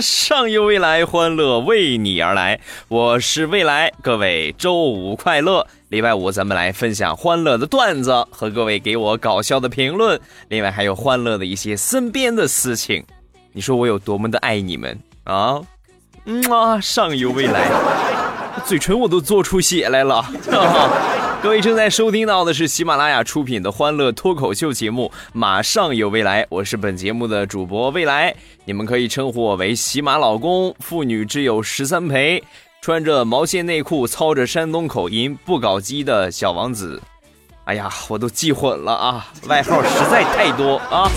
上有未来，欢乐为你而来。我是未来，各位周五快乐！礼拜五咱们来分享欢乐的段子和各位给我搞笑的评论，另外还有欢乐的一些身边的事情。你说我有多么的爱你们啊？嗯啊，上有未来，嘴唇我都做出血来了。各位正在收听到的是喜马拉雅出品的欢乐脱口秀节目《马上有未来》，我是本节目的主播未来，你们可以称呼我为喜马老公，妇女之友十三陪，穿着毛线内裤，操着山东口音，不搞基的小王子。哎呀，我都记混了啊，外号实在太多啊。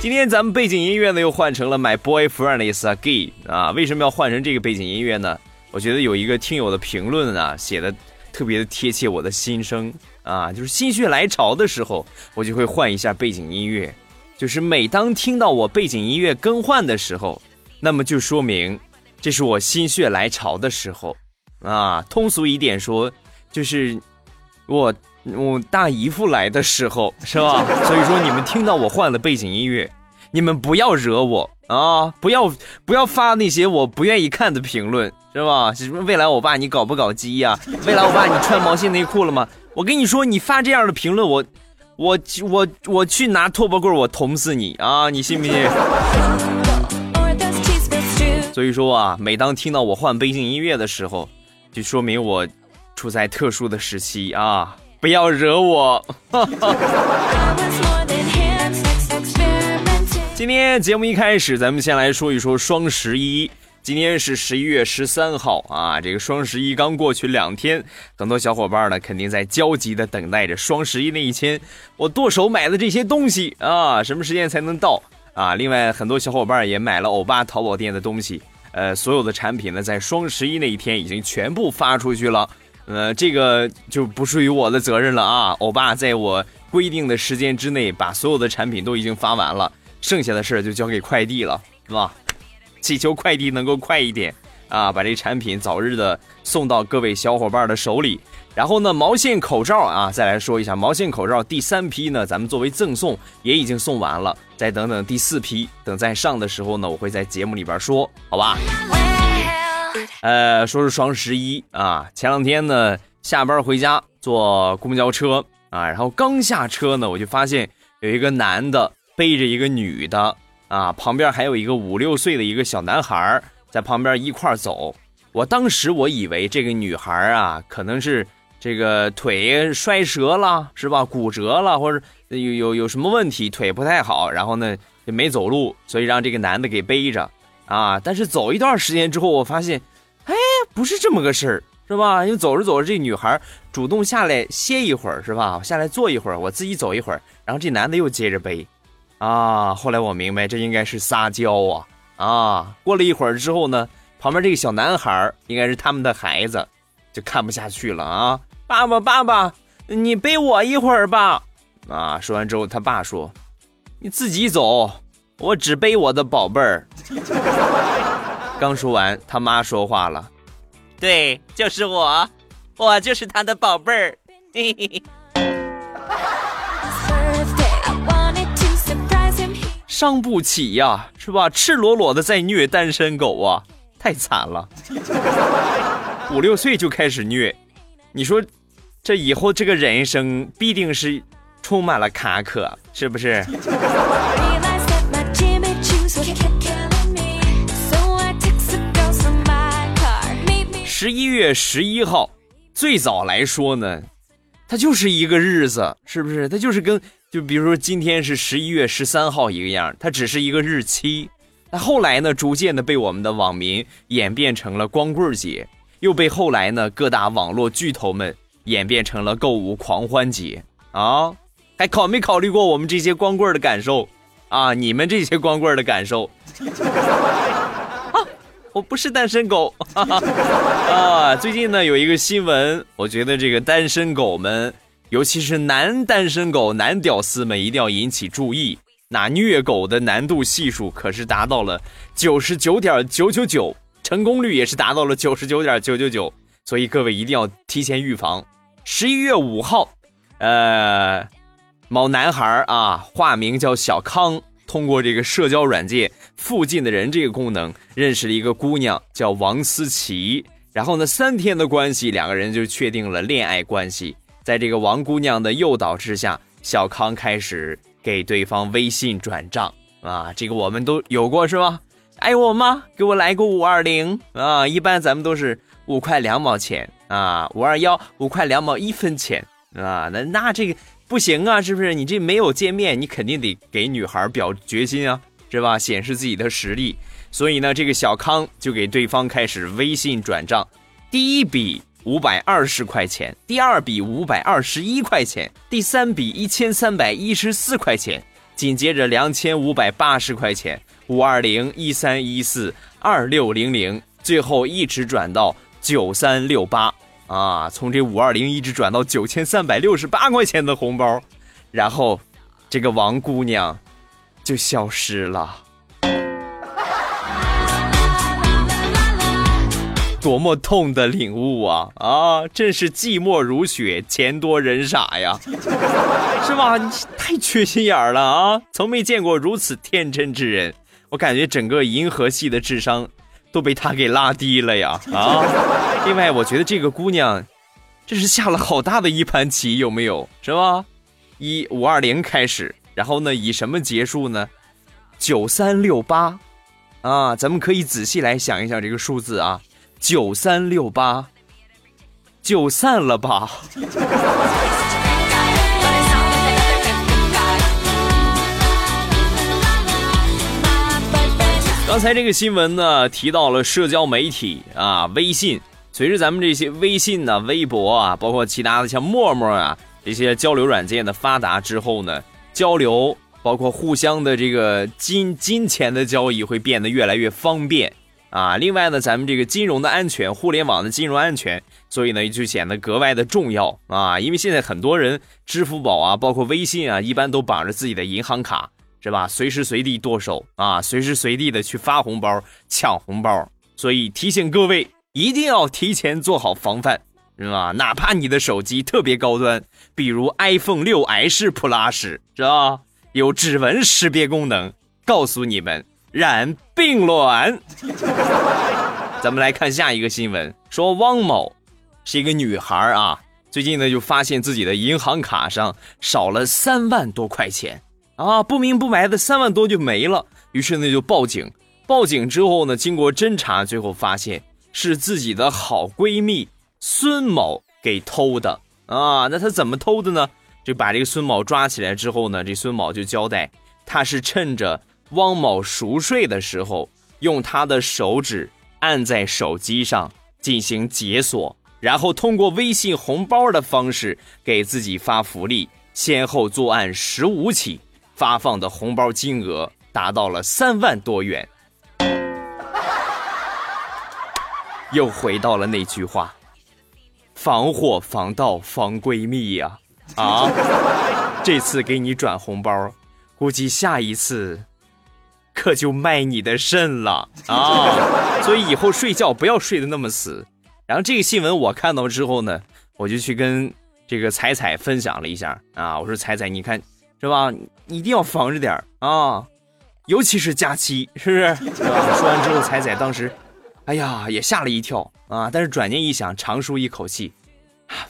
今天咱们背景音乐呢又换成了 My Boyfriend Is a Gay 啊，为什么要换成这个背景音乐呢？我觉得有一个听友的评论啊，写的特别的贴切我的心声啊，就是心血来潮的时候，我就会换一下背景音乐。就是每当听到我背景音乐更换的时候，那么就说明这是我心血来潮的时候啊。通俗一点说，就是我我大姨夫来的时候，是吧？所以说你们听到我换了背景音乐，你们不要惹我啊，不要不要发那些我不愿意看的评论。是吧？什么未来我爸，你搞不搞基呀？未来我爸，你穿毛线内裤了吗？我跟你说，你发这样的评论，我，我，我，我去拿拖把棍，我捅死你啊！你信不信？所以说啊，每当听到我换背景音乐的时候，就说明我处在特殊的时期啊！不要惹我。今天节目一开始，咱们先来说一说双十一。今天是十一月十三号啊，这个双十一刚过去两天，很多小伙伴呢肯定在焦急的等待着双十一那一天，我剁手买的这些东西啊，什么时间才能到啊？另外，很多小伙伴也买了欧巴淘宝店的东西，呃，所有的产品呢在双十一那一天已经全部发出去了，呃，这个就不属于我的责任了啊。欧巴在我规定的时间之内把所有的产品都已经发完了，剩下的事儿就交给快递了，是吧？祈求快递能够快一点啊，把这产品早日的送到各位小伙伴的手里。然后呢，毛线口罩啊，再来说一下毛线口罩第三批呢，咱们作为赠送也已经送完了。再等等第四批，等再上的时候呢，我会在节目里边说，好吧？呃，说是双十一啊，前两天呢下班回家坐公交车啊，然后刚下车呢，我就发现有一个男的背着一个女的。啊，旁边还有一个五六岁的一个小男孩在旁边一块走。我当时我以为这个女孩啊，可能是这个腿摔折了，是吧？骨折了，或者有有有什么问题，腿不太好，然后呢就没走路，所以让这个男的给背着啊。但是走一段时间之后，我发现，哎，不是这么个事儿，是吧？因为走着走着，这女孩主动下来歇一会儿，是吧？下来坐一会儿，我自己走一会儿，然后这男的又接着背。啊！后来我明白，这应该是撒娇啊！啊！过了一会儿之后呢，旁边这个小男孩应该是他们的孩子，就看不下去了啊！爸爸，爸爸，你背我一会儿吧！啊！说完之后，他爸说：“你自己走，我只背我的宝贝儿。”刚说完，他妈说话了：“对，就是我，我就是他的宝贝儿。”嘿嘿嘿。伤不起呀，是吧？赤裸裸的在虐单身狗啊，太惨了。五六岁就开始虐，你说这以后这个人生必定是充满了坎坷，是不是？十一月十一号，最早来说呢，它就是一个日子，是不是？它就是跟。就比如说今天是十一月十三号一个样，它只是一个日期。那后来呢，逐渐的被我们的网民演变成了光棍节，又被后来呢各大网络巨头们演变成了购物狂欢节啊！还考没考虑过我们这些光棍的感受啊，你们这些光棍的感受。啊，我不是单身狗 啊！最近呢有一个新闻，我觉得这个单身狗们，尤其是男单身狗、男屌丝们，一定要引起注意。那虐狗的难度系数可是达到了九十九点九九九，成功率也是达到了九十九点九九九，所以各位一定要提前预防。十一月五号，呃，某男孩啊，化名叫小康。通过这个社交软件“附近的人”这个功能，认识了一个姑娘，叫王思琪。然后呢，三天的关系，两个人就确定了恋爱关系。在这个王姑娘的诱导之下，小康开始给对方微信转账啊，这个我们都有过是吧？爱我吗？给我来个五二零啊！一般咱们都是五块两毛钱啊，五二幺五块两毛一分钱啊，那那这个。不行啊，是不是？你这没有见面，你肯定得给女孩表决心啊，是吧？显示自己的实力。所以呢，这个小康就给对方开始微信转账，第一笔五百二十块钱，第二笔五百二十一块钱，第三笔一千三百一十四块钱，紧接着两千五百八十块钱，五二零一三一四二六零零，最后一直转到九三六八。啊，从这五二零一直转到九千三百六十八块钱的红包，然后这个王姑娘就消失了。多么痛的领悟啊！啊，真是寂寞如雪，钱多人傻呀，是吧？你太缺心眼了啊！从没见过如此天真之人，我感觉整个银河系的智商。都被他给拉低了呀！啊，另外我觉得这个姑娘，这是下了好大的一盘棋，有没有？是吧？一五二零开始，然后呢，以什么结束呢？九三六八，啊，咱们可以仔细来想一想这个数字啊，九三六八，就散了吧。刚才这个新闻呢，提到了社交媒体啊，微信。随着咱们这些微信呢、微博啊，包括其他的像陌陌啊这些交流软件的发达之后呢，交流包括互相的这个金金钱的交易会变得越来越方便啊。另外呢，咱们这个金融的安全，互联网的金融安全，所以呢就显得格外的重要啊。因为现在很多人支付宝啊，包括微信啊，一般都绑着自己的银行卡。是吧？随时随地剁手啊！随时随地的去发红包、抢红包，所以提醒各位一定要提前做好防范，是吧？哪怕你的手机特别高端，比如 iPhone 六 S Plus，是吧？有指纹识别功能，告诉你们染病卵。咱们来看下一个新闻，说汪某是一个女孩啊，最近呢就发现自己的银行卡上少了三万多块钱。啊，不明不白的三万多就没了，于是呢就报警。报警之后呢，经过侦查，最后发现是自己的好闺蜜孙某给偷的啊。那她怎么偷的呢？就把这个孙某抓起来之后呢，这孙某就交代，他是趁着汪某熟睡的时候，用他的手指按在手机上进行解锁，然后通过微信红包的方式给自己发福利，先后作案十五起。发放的红包金额达到了三万多元，又回到了那句话：防火防盗防闺蜜呀！啊，这次给你转红包，估计下一次可就卖你的肾了啊！所以以后睡觉不要睡得那么死。然后这个新闻我看到之后呢，我就去跟这个彩彩分享了一下啊，我说彩彩，你看。是吧？一定要防着点啊，尤其是假期，是不是？说完之后，彩彩当时，哎呀，也吓了一跳啊。但是转念一想，长舒一口气，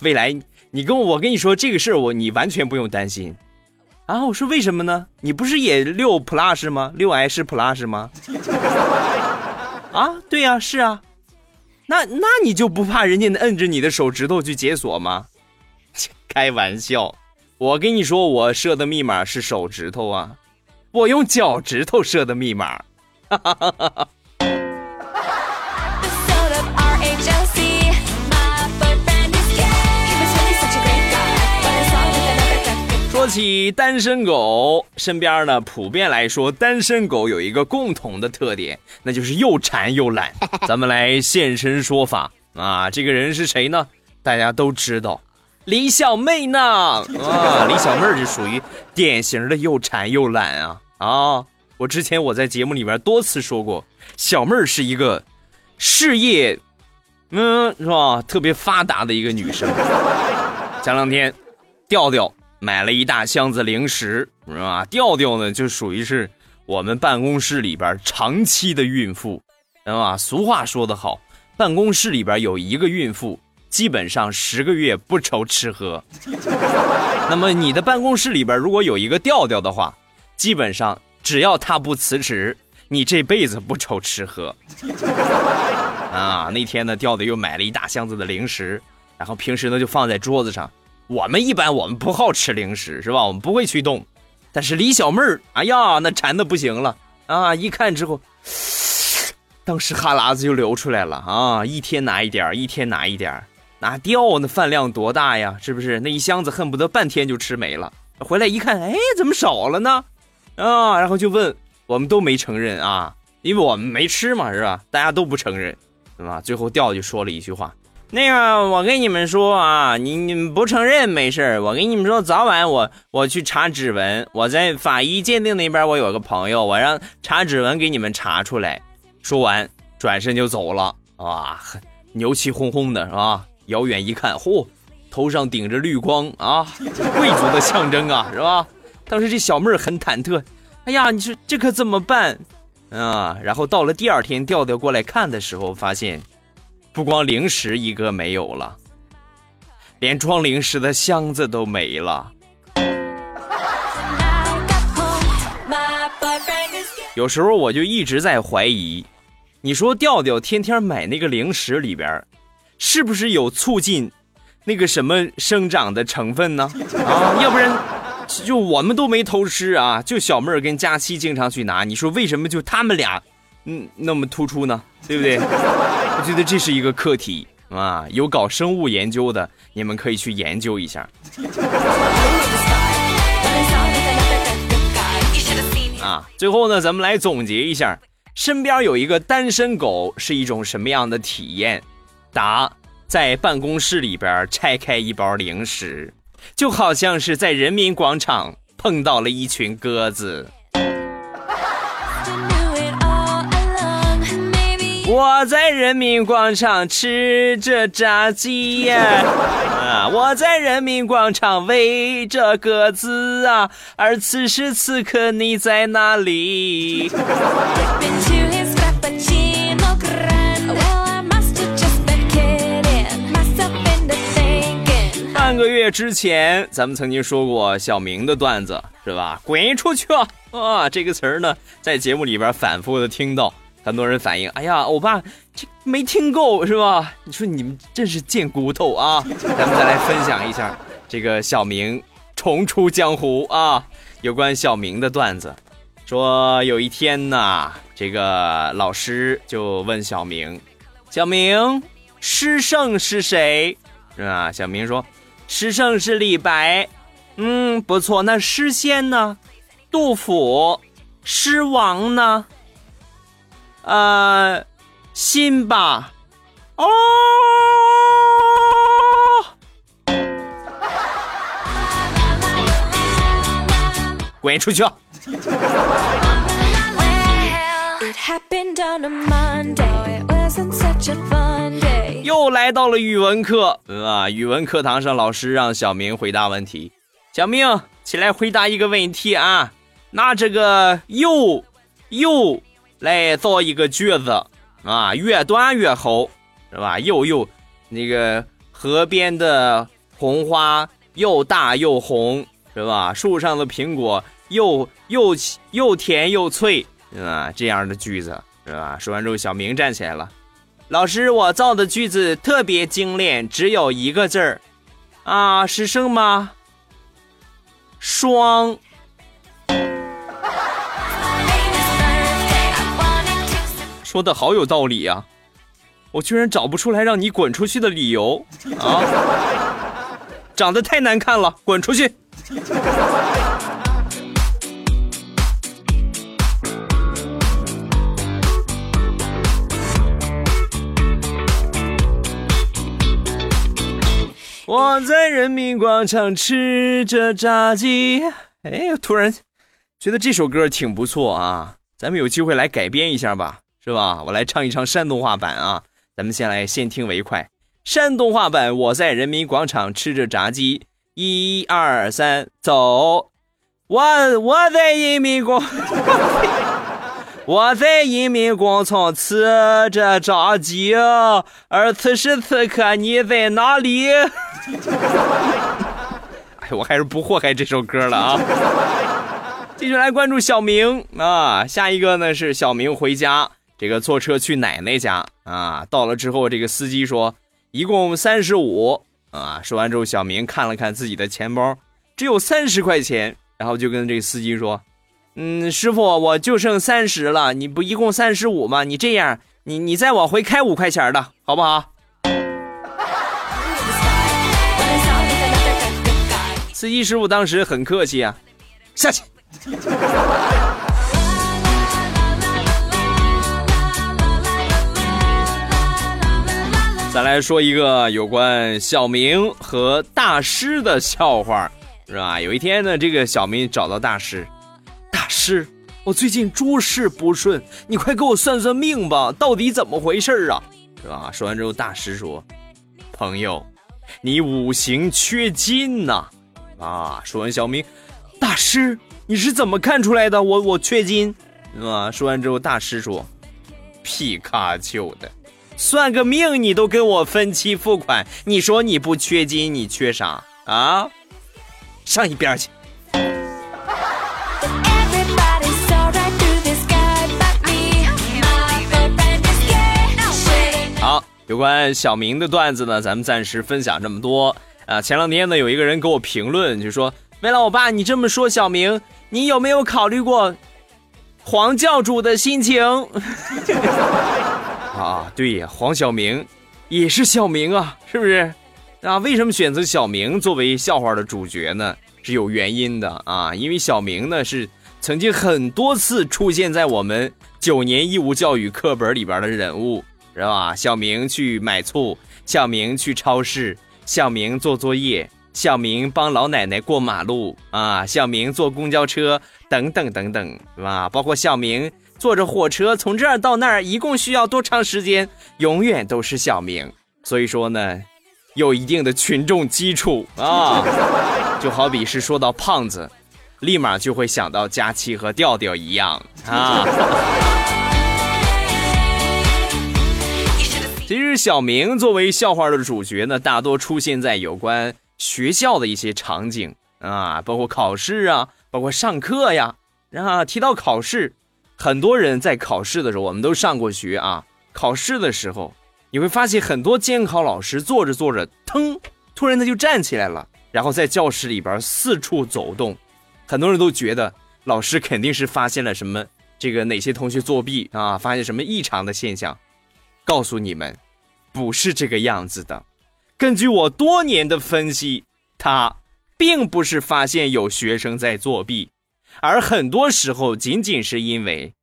未来你跟我，我跟你说这个事儿，我你完全不用担心啊。我说为什么呢？你不是也六 plus 吗？六 S plus 吗？啊，对呀，是啊。那那你就不怕人家摁着你的手指头去解锁吗？开玩笑。我跟你说，我设的密码是手指头啊，我用脚趾头设的密码。哈哈哈哈起单身狗，身边呢普遍来说，单身狗有一个共同的特点，那就是又馋又懒。咱们来现身说法啊！这个人是谁呢？大家都知道，李小妹呢？啊，李小妹儿就属于典型的又馋又懒啊！啊，我之前我在节目里边多次说过，小妹儿是一个事业，嗯，是吧？特别发达的一个女生。前两天，调调。买了一大箱子零食，是吧？调调呢，就属于是我们办公室里边长期的孕妇，知道吧？俗话说得好，办公室里边有一个孕妇，基本上十个月不愁吃喝。那么你的办公室里边如果有一个调调的话，基本上只要他不辞职，你这辈子不愁吃喝。啊，那天呢，调调又买了一大箱子的零食，然后平时呢就放在桌子上。我们一般我们不好吃零食是吧？我们不会去动，但是李小妹儿，哎呀，那馋的不行了啊！一看之后，当时哈喇子就流出来了啊！一天拿一点一天拿一点拿掉那饭量多大呀？是不是？那一箱子恨不得半天就吃没了。回来一看，哎，怎么少了呢？啊，然后就问，我们都没承认啊，因为我们没吃嘛，是吧？大家都不承认，对吧？最后调就说了一句话。那个，我跟你们说啊，你你们不承认没事我跟你们说，早晚我我去查指纹，我在法医鉴定那边，我有个朋友，我让查指纹给你们查出来。说完，转身就走了。啊，牛气哄哄的是吧？遥远一看，嚯，头上顶着绿光啊，贵族的象征啊，是吧？当时这小妹儿很忐忑，哎呀，你说这可怎么办啊？然后到了第二天，调调过来看的时候，发现。不光零食一个没有了，连装零食的箱子都没了。有时候我就一直在怀疑，你说调调天天买那个零食里边，是不是有促进那个什么生长的成分呢？啊，要不然就我们都没偷吃啊，就小妹儿跟佳期经常去拿。你说为什么就他们俩，嗯，那么突出呢？对不对？我觉得这是一个课题啊，有搞生物研究的，你们可以去研究一下。啊，最后呢，咱们来总结一下，身边有一个单身狗是一种什么样的体验？答：在办公室里边拆开一包零食，就好像是在人民广场碰到了一群鸽子。我在人民广场吃着炸鸡呀，啊！我在人民广场喂着鸽子啊，而此时此刻你在哪里？半个月之前，咱们曾经说过小明的段子，是吧？滚出去啊！啊，这个词儿呢，在节目里边反复的听到。很多人反映，哎呀，欧巴，这没听够是吧？你说你们真是贱骨头啊！咱们再来分享一下这个小明重出江湖啊，有关小明的段子。说有一天呢，这个老师就问小明：“小明，诗圣是谁？”是吧？小明说：“诗圣是李白。”嗯，不错。那诗仙呢？杜甫。诗王呢？呃，辛巴，哦，滚出去！又来到了语文课啊！语文课堂上，老师让小明回答问题。小明，起来回答一个问题啊！那这个“又又”。来造一个句子啊，越短越好，是吧？又又，那个河边的红花又大又红，是吧？树上的苹果又又又甜又脆，啊，这样的句子是吧？说完之后，小明站起来了，老师，我造的句子特别精炼，只有一个字儿，啊，是什么？双。说的好有道理呀，我居然找不出来让你滚出去的理由啊！长得太难看了，滚出去！我在人民广场吃着炸鸡。哎，突然觉得这首歌挺不错啊，咱们有机会来改编一下吧，是吧？我来唱一唱山东话版啊，咱们先来先听为快。山东话版，我在人民广场吃着炸鸡，一二三，走！我我在人民广。我在人民广场吃着炸鸡，而此时此刻你在哪里？哎，我还是不祸害这首歌了啊！继续来关注小明啊，下一个呢是小明回家，这个坐车去奶奶家啊，到了之后，这个司机说一共三十五啊，说完之后，小明看了看自己的钱包，只有三十块钱，然后就跟这个司机说。嗯，师傅，我就剩三十了，你不一共三十五吗？你这样，你你再往回开五块钱的好不好？司机师傅当时很客气啊，下去。来说一个有关小明和大师的笑话，是吧？有一天呢，这个小明找到大师。大师，我最近诸事不顺，你快给我算算命吧，到底怎么回事啊？是吧？说完之后，大师说：“朋友，你五行缺金呐。”啊，说完，小明，大师，你是怎么看出来的？我我缺金，是吧？说完之后，大师说：“皮卡丘的，算个命你都跟我分期付款，你说你不缺金，你缺啥啊？上一边去。”好有关小明的段子呢，咱们暂时分享这么多啊。前两天呢，有一个人给我评论，就说：“为了我爸，你这么说小明，你有没有考虑过黄教主的心情？” 啊，对呀，黄晓明也是小明啊，是不是？啊，为什么选择小明作为笑话的主角呢？是有原因的啊，因为小明呢是曾经很多次出现在我们九年义务教育课本里边的人物。是吧？小明去买醋，小明去超市，小明做作业，小明帮老奶奶过马路啊，小明坐公交车，等等等等，是吧？包括小明坐着火车从这儿到那儿，一共需要多长时间？永远都是小明。所以说呢，有一定的群众基础啊，就好比是说到胖子，立马就会想到佳期和调调一样啊。其实小明作为笑话的主角呢，大多出现在有关学校的一些场景啊，包括考试啊，包括上课呀。啊，提到考试，很多人在考试的时候，我们都上过学啊。考试的时候，你会发现很多监考老师坐着坐着，腾，突然他就站起来了，然后在教室里边四处走动。很多人都觉得老师肯定是发现了什么，这个哪些同学作弊啊，发现什么异常的现象。告诉你们，不是这个样子的。根据我多年的分析，他并不是发现有学生在作弊，而很多时候仅仅是因为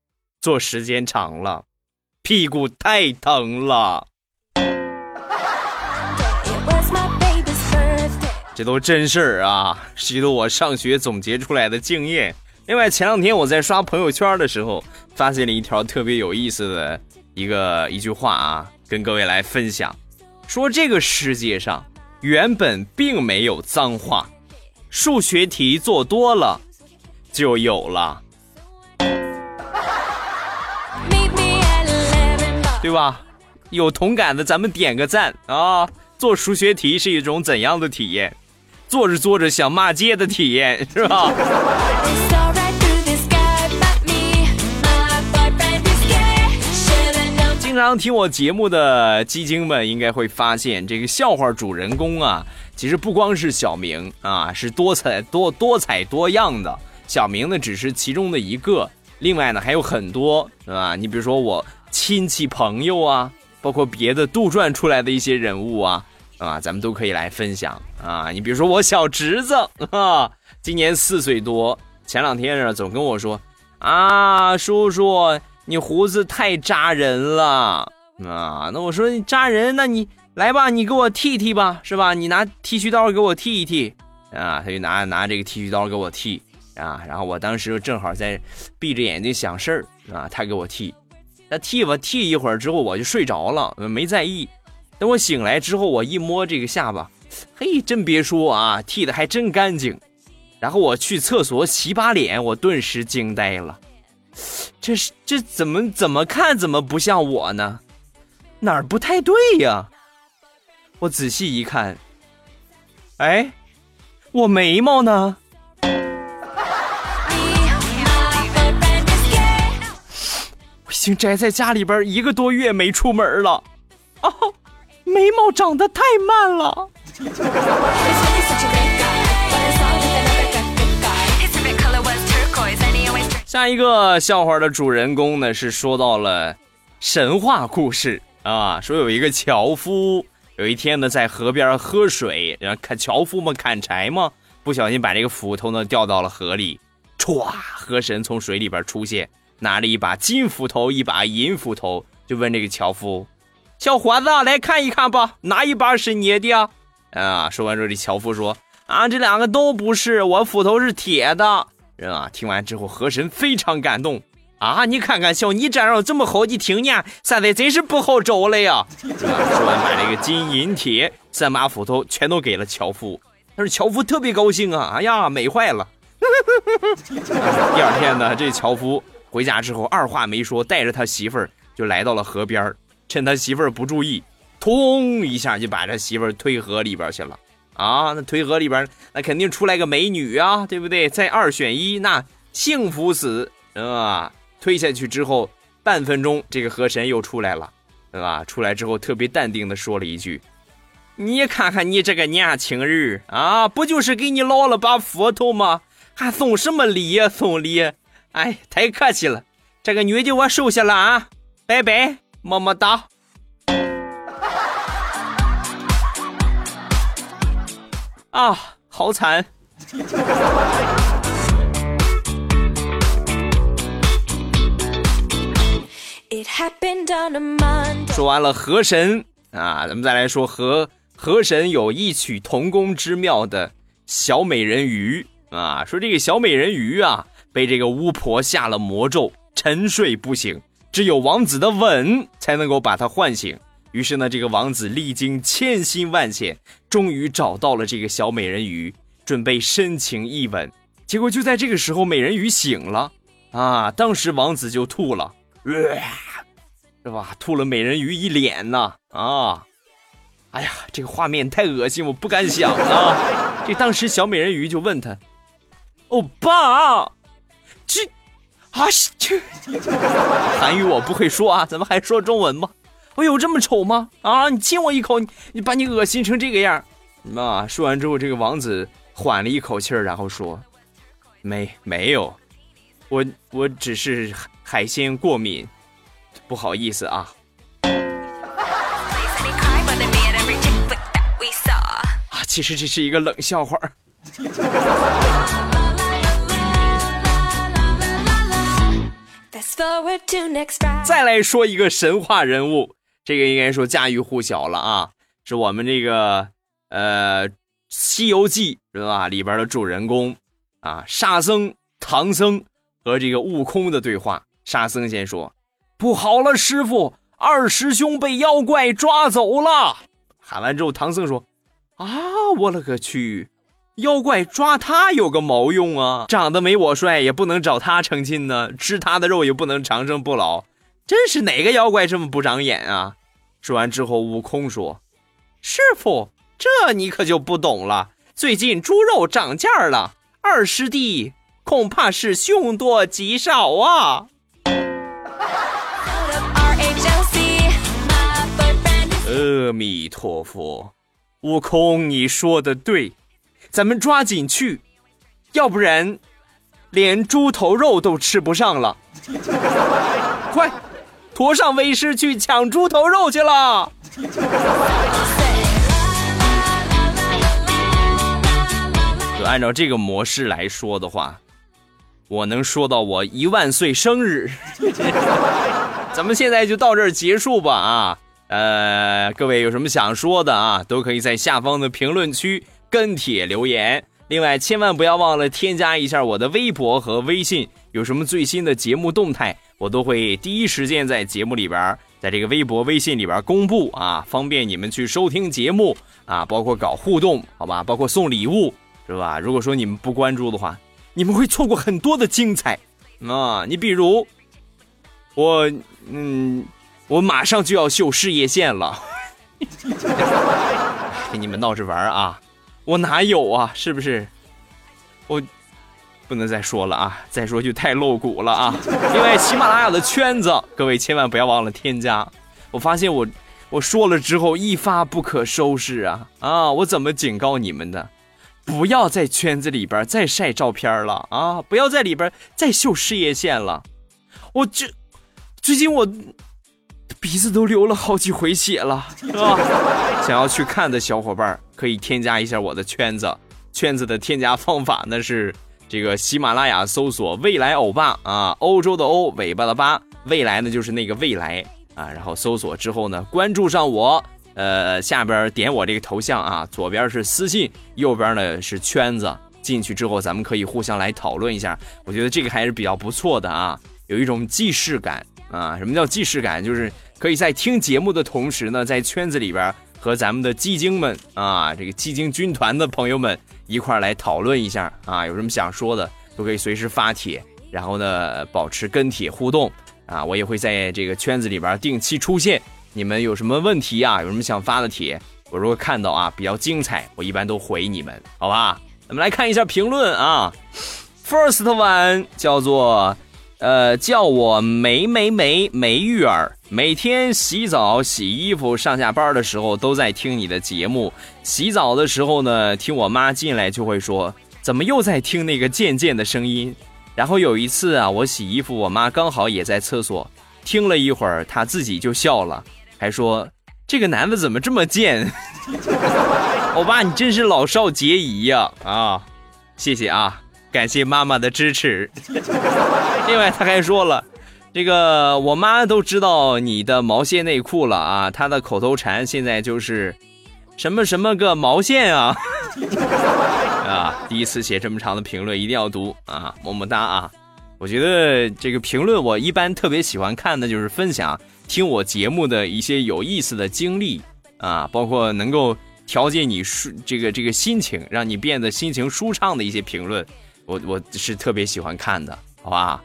坐时间长了，屁股太疼了。这都真事儿啊，许多我上学总结出来的经验。另外，前两天我在刷朋友圈的时候，发现了一条特别有意思的。一个一句话啊，跟各位来分享，说这个世界上原本并没有脏话，数学题做多了就有了，对吧？有同感的咱们点个赞啊！做数学题是一种怎样的体验？做着做着想骂街的体验，是吧？经常听我节目的基精们应该会发现，这个笑话主人公啊，其实不光是小明啊，是多彩多多彩多样的。小明呢，只是其中的一个，另外呢还有很多，对吧？你比如说我亲戚朋友啊，包括别的杜撰出来的一些人物啊，啊，咱们都可以来分享啊。你比如说我小侄子啊，今年四岁多，前两天呢总跟我说啊，叔叔你胡子太扎人了啊。那我说扎人，那你来吧，你给我剃剃吧，是吧？你拿剃须刀给我剃一剃啊。他就拿拿这个剃须刀给我剃啊。然后我当时正好在闭着眼睛想事儿啊，他给我剃，他剃吧剃一会儿之后我就睡着了，没在意。等我醒来之后，我一摸这个下巴，嘿，真别说啊，剃的还真干净。然后我去厕所洗把脸，我顿时惊呆了，这是这怎么怎么看怎么不像我呢？哪儿不太对呀？我仔细一看，哎，我眉毛呢？经宅在家里边一个多月没出门了，哦。眉毛长得太慢了。下一个笑话的主人公呢是说到了神话故事啊，说有一个樵夫，有一天呢在河边喝水，然后看樵夫们砍柴嘛，不小心把这个斧头呢掉到了河里，歘，河神从水里边出现，拿着一把金斧头，一把银斧头，就问这个樵夫。小伙子，来看一看吧，哪一把是你的？啊！说完之后，这樵夫说：“啊，这两个都不是，我斧头是铁的。”人啊，听完之后，河神非常感动啊！你看看，像你这样这么好的听呢，现在真是不好找了呀！说完，把这个金银铁三把斧头全都给了樵夫。但是樵夫特别高兴啊！哎呀，美坏了！第二天呢，这樵夫回家之后，二话没说，带着他媳妇儿就来到了河边趁他媳妇儿不注意，通一下就把他媳妇儿推河里边去了啊！那推河里边，那肯定出来个美女啊，对不对？再二选一，那幸福死，是吧？推下去之后，半分钟，这个河神又出来了，对吧？出来之后，特别淡定的说了一句：“你看看你这个年轻人啊，不就是给你捞了把斧头吗？还送什么礼呀？送礼？哎，太客气了。这个女的我收下了啊，拜拜。”么么哒！啊，好惨！说完了河神啊，咱们再来说和河神有异曲同工之妙的小美人鱼啊。说这个小美人鱼啊，被这个巫婆下了魔咒，沉睡不醒。只有王子的吻才能够把他唤醒。于是呢，这个王子历经千辛万险，终于找到了这个小美人鱼，准备深情一吻。结果就在这个时候，美人鱼醒了啊！当时王子就吐了，是吧？吐了美人鱼一脸呢啊！哎呀，这个画面太恶心，我不敢想啊！这当时小美人鱼就问他：“欧巴，这？”啊去！韩语我不会说啊，咱们还说中文吗？我有这么丑吗？啊，你亲我一口，你你把你恶心成这个样啊！说完之后，这个王子缓了一口气儿，然后说：“没没有，我我只是海鲜过敏，不好意思啊。”啊，其实这是一个冷笑话。再来说一个神话人物，这个应该说家喻户晓了啊，是我们这个呃《西游记》是吧？里边的主人公啊，沙僧、唐僧和这个悟空的对话。沙僧先说：“不好了，师傅，二师兄被妖怪抓走了。”喊完之后，唐僧说：“啊，我勒个去！”妖怪抓他有个毛用啊！长得没我帅，也不能找他成亲呢。吃他的肉也不能长生不老，真是哪个妖怪这么不长眼啊！说完之后，悟空说：“师傅，这你可就不懂了。最近猪肉涨价了，二师弟恐怕是凶多吉少啊！”阿弥陀佛，悟空，你说的对。咱们抓紧去，要不然连猪头肉都吃不上了。快，驮上威师去抢猪头肉去了。就按照这个模式来说的话，我能说到我一万岁生日。咱们现在就到这儿结束吧啊。呃，各位有什么想说的啊，都可以在下方的评论区跟帖留言。另外，千万不要忘了添加一下我的微博和微信，有什么最新的节目动态，我都会第一时间在节目里边，在这个微博、微信里边公布啊，方便你们去收听节目啊，包括搞互动，好吧，包括送礼物，是吧？如果说你们不关注的话，你们会错过很多的精彩啊！你比如，我，嗯。我马上就要秀事业线了，给你们闹着玩啊！我哪有啊？是不是？我不能再说了啊！再说就太露骨了啊！另外，喜马拉雅的圈子，各位千万不要忘了添加。我发现我我说了之后一发不可收拾啊啊！我怎么警告你们的？不要在圈子里边再晒照片了啊！不要在里边再秀事业线了。我这最近我。鼻子都流了好几回血了，是吧！想要去看的小伙伴可以添加一下我的圈子，圈子的添加方法呢是这个喜马拉雅搜索“未来欧巴”啊，欧洲的欧，尾巴的巴，未来呢就是那个未来啊，然后搜索之后呢，关注上我，呃，下边点我这个头像啊，左边是私信，右边呢是圈子，进去之后咱们可以互相来讨论一下，我觉得这个还是比较不错的啊，有一种既视感啊，什么叫既视感？就是。可以在听节目的同时呢，在圈子里边和咱们的基金们啊，这个基金军团的朋友们一块来讨论一下啊，有什么想说的都可以随时发帖，然后呢保持跟帖互动啊，我也会在这个圈子里边定期出现。你们有什么问题啊？有什么想发的帖，我如果看到啊比较精彩，我一般都回你们，好吧？咱们来看一下评论啊，First one 叫做。呃，叫我梅梅梅梅玉儿，每天洗澡、洗衣服、上下班的时候都在听你的节目。洗澡的时候呢，听我妈进来就会说：“怎么又在听那个渐渐的声音？”然后有一次啊，我洗衣服，我妈刚好也在厕所，听了一会儿，她自己就笑了，还说：“这个男的怎么这么贱？” 欧巴，你真是老少皆宜呀！啊，谢谢啊。感谢妈妈的支持。另外，他还说了，这个我妈都知道你的毛线内裤了啊。她的口头禅现在就是什么什么个毛线啊 啊！第一次写这么长的评论，一定要读啊，么么哒啊！我觉得这个评论我一般特别喜欢看的就是分享听我节目的一些有意思的经历啊，包括能够调节你舒这个这个心情，让你变得心情舒畅的一些评论。我我是特别喜欢看的，好吧？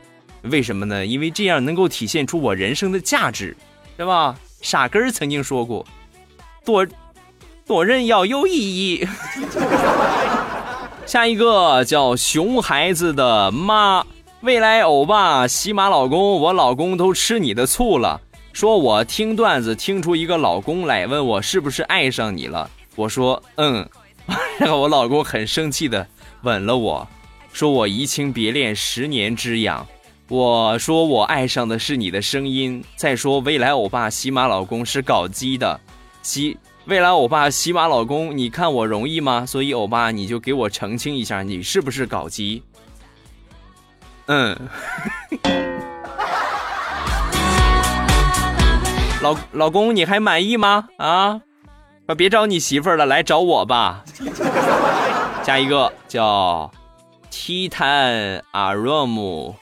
为什么呢？因为这样能够体现出我人生的价值，对吧？傻根儿曾经说过，做做人要有意义。下一个叫熊孩子的妈，未来欧巴喜马老公，我老公都吃你的醋了，说我听段子听出一个老公来，问我是不是爱上你了，我说嗯，然后我老公很生气的吻了我。说我移情别恋十年之痒，我说我爱上的是你的声音。再说未来欧巴喜马老公是搞基的，喜未来欧巴喜马老公，你看我容易吗？所以欧巴你就给我澄清一下，你是不是搞基？嗯，老老公你还满意吗？啊，别找你媳妇儿了，来找我吧。下一个叫。T Tan Arum，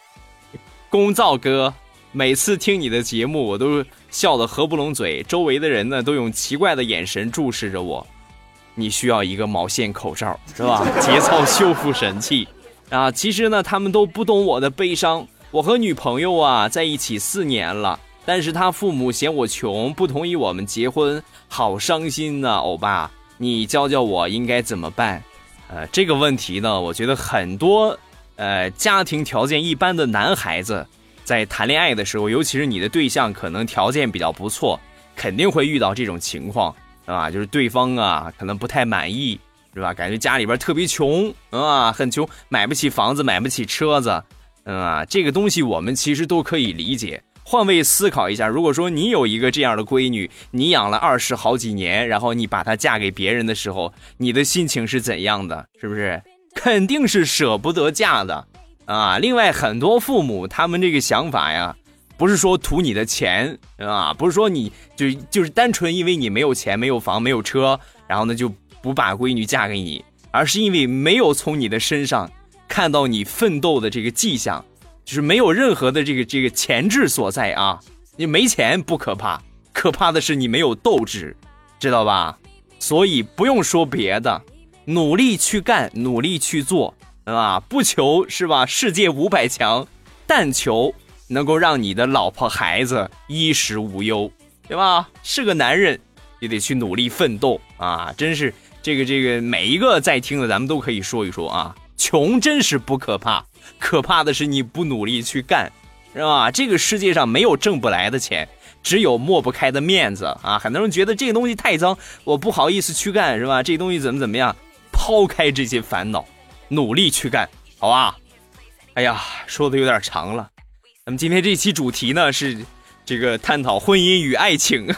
公造哥，每次听你的节目，我都笑得合不拢嘴，周围的人呢都用奇怪的眼神注视着我。你需要一个毛线口罩是吧？节操修复神器啊！其实呢，他们都不懂我的悲伤。我和女朋友啊在一起四年了，但是他父母嫌我穷，不同意我们结婚，好伤心呐，欧巴，你教教我应该怎么办？呃，这个问题呢，我觉得很多呃家庭条件一般的男孩子在谈恋爱的时候，尤其是你的对象可能条件比较不错，肯定会遇到这种情况，啊，就是对方啊可能不太满意，是吧？感觉家里边特别穷，啊，很穷，买不起房子，买不起车子，啊，这个东西我们其实都可以理解。换位思考一下，如果说你有一个这样的闺女，你养了二十好几年，然后你把她嫁给别人的时候，你的心情是怎样的？是不是？肯定是舍不得嫁的啊。另外，很多父母他们这个想法呀，不是说图你的钱啊，不是说你就就是单纯因为你没有钱、没有房、没有车，然后呢就不把闺女嫁给你，而是因为没有从你的身上看到你奋斗的这个迹象，就是没有任何的这个这个潜质所在啊。你没钱不可怕，可怕的是你没有斗志，知道吧？所以不用说别的，努力去干，努力去做，啊，不求是吧？世界五百强，但求能够让你的老婆孩子衣食无忧，对吧？是个男人，也得去努力奋斗啊！真是这个这个，每一个在听的，咱们都可以说一说啊。穷真是不可怕，可怕的是你不努力去干。是吧？这个世界上没有挣不来的钱，只有抹不开的面子啊！很多人觉得这个东西太脏，我不好意思去干，是吧？这东西怎么怎么样？抛开这些烦恼，努力去干，好吧？哎呀，说的有点长了。那么今天这期主题呢是这个探讨婚姻与爱情。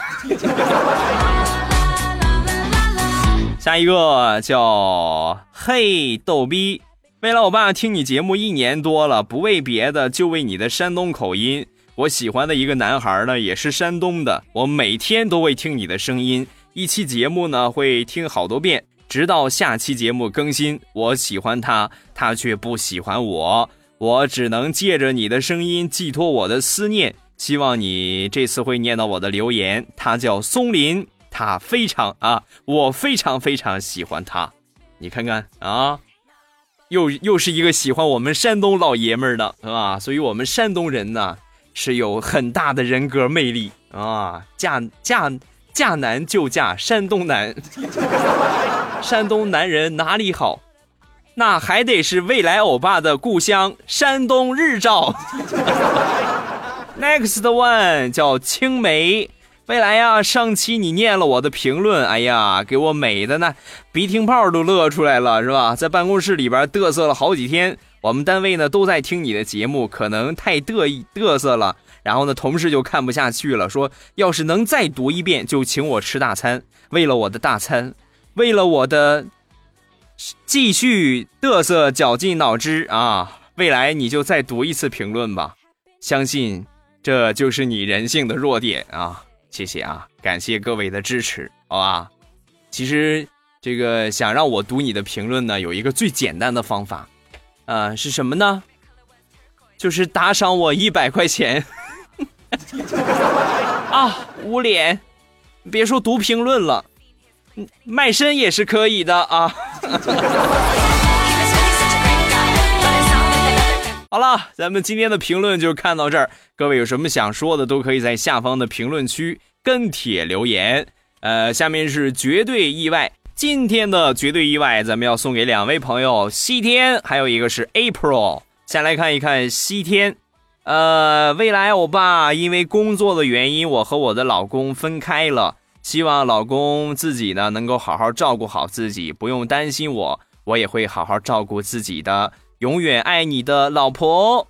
下一个叫嘿逗逼。未来，我爸听你节目一年多了，不为别的，就为你的山东口音。我喜欢的一个男孩呢，也是山东的。我每天都会听你的声音，一期节目呢会听好多遍，直到下期节目更新。我喜欢他，他却不喜欢我，我只能借着你的声音寄托我的思念。希望你这次会念到我的留言。他叫松林，他非常啊，我非常非常喜欢他。你看看啊。又又是一个喜欢我们山东老爷们儿的，是吧？所以我们山东人呢是有很大的人格魅力啊！嫁嫁嫁男就嫁山东男，山东男人哪里好？那还得是未来欧巴的故乡山东日照。Next one 叫青梅。未来呀，上期你念了我的评论，哎呀，给我美的那鼻涕泡都乐出来了，是吧？在办公室里边嘚瑟了好几天，我们单位呢都在听你的节目，可能太得意嘚瑟了，然后呢，同事就看不下去了，说要是能再读一遍，就请我吃大餐。为了我的大餐，为了我的继续嘚瑟绞尽脑汁啊！未来你就再读一次评论吧，相信这就是你人性的弱点啊！谢谢啊，感谢各位的支持，好吧？其实这个想让我读你的评论呢，有一个最简单的方法，啊，是什么呢？就是打赏我一百块钱。啊，捂脸，别说读评论了，卖身也是可以的啊。好了，咱们今天的评论就看到这儿。各位有什么想说的，都可以在下方的评论区跟帖留言。呃，下面是绝对意外，今天的绝对意外，咱们要送给两位朋友，西天，还有一个是 April。先来看一看西天。呃，未来欧巴因为工作的原因，我和我的老公分开了，希望老公自己呢能够好好照顾好自己，不用担心我，我也会好好照顾自己的。永远爱你的老婆，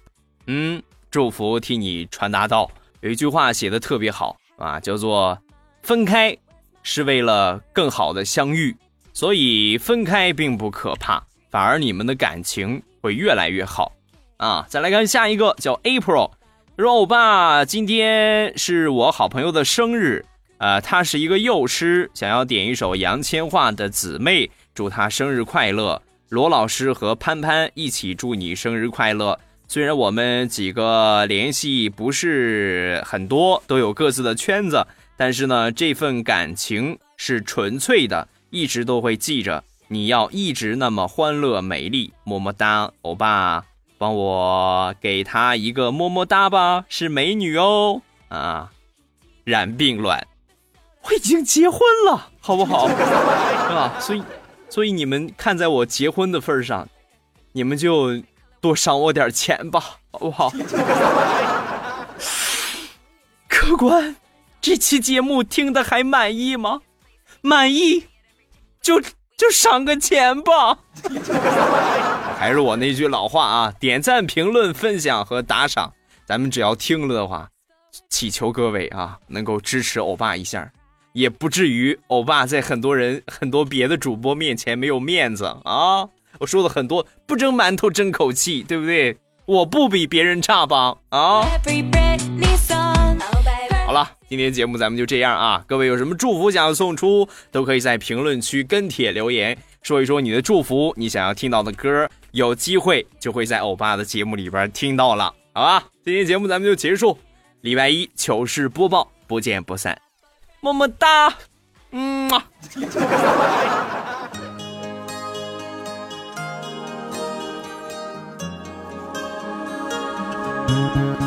嗯，祝福替你传达到。有一句话写的特别好啊，叫做“分开是为了更好的相遇”，所以分开并不可怕，反而你们的感情会越来越好啊。再来看下一个，叫 April，说欧巴，今天是我好朋友的生日啊，他是一个幼师，想要点一首杨千嬅的《姊妹》，祝他生日快乐。罗老师和潘潘一起祝你生日快乐。虽然我们几个联系不是很多，都有各自的圈子，但是呢，这份感情是纯粹的，一直都会记着。你要一直那么欢乐美丽，么么哒，欧巴，帮我给她一个么么哒吧，是美女哦啊，染病卵，我已经结婚了，好不好？是吧？所以。所以你们看在我结婚的份上，你们就多赏我点钱吧，好不好？客官，这期节目听的还满意吗？满意，就就赏个钱吧。还是我那句老话啊，点赞、评论、分享和打赏，咱们只要听了的话，祈求各位啊能够支持欧巴一下。也不至于欧巴在很多人、很多别的主播面前没有面子啊！我说的很多，不蒸馒头争口气，对不对？我不比别人差吧？啊！今天节目咱们就这样啊！各位有什么祝福想要送出，都可以在评论区跟帖留言，说一说你的祝福，你想要听到的歌，有机会就会在欧巴的节目里边听到了，好吧？今天节目咱们就结束，礼拜一糗事播报，不见不散，么么哒，嗯。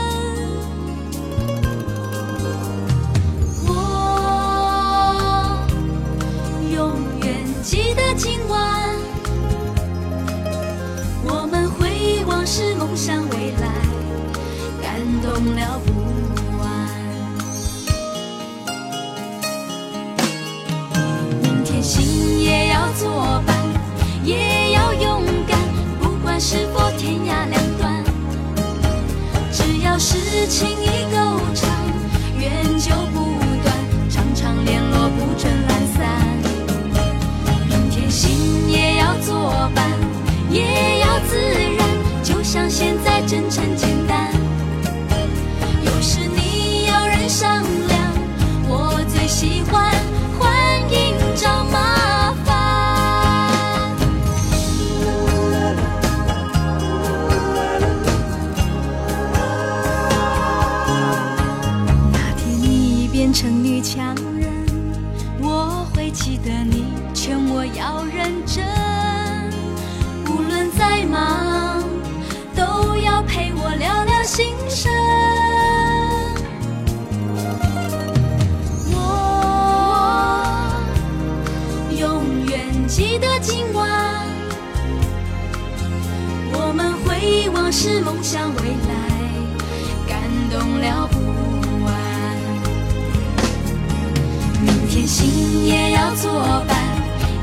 记得今晚。我们回忆往事梦想未来，感动了不完。明天心也要作伴，也要勇敢，不管是否天涯两端。只要是情意心也要作伴，也要自然。就像现在真诚简单，是，梦想未来，感动了不完。明天心也要作伴，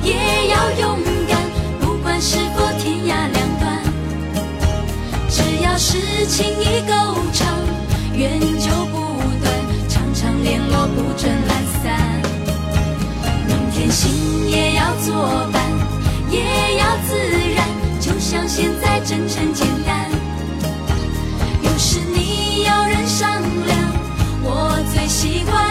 也要勇敢，不管是否天涯两端。只要。是情意够长，缘就不断，常常联络不准懒散。明天心也要作伴，也要自然，就像现在真诚简单。习惯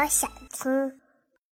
我想听。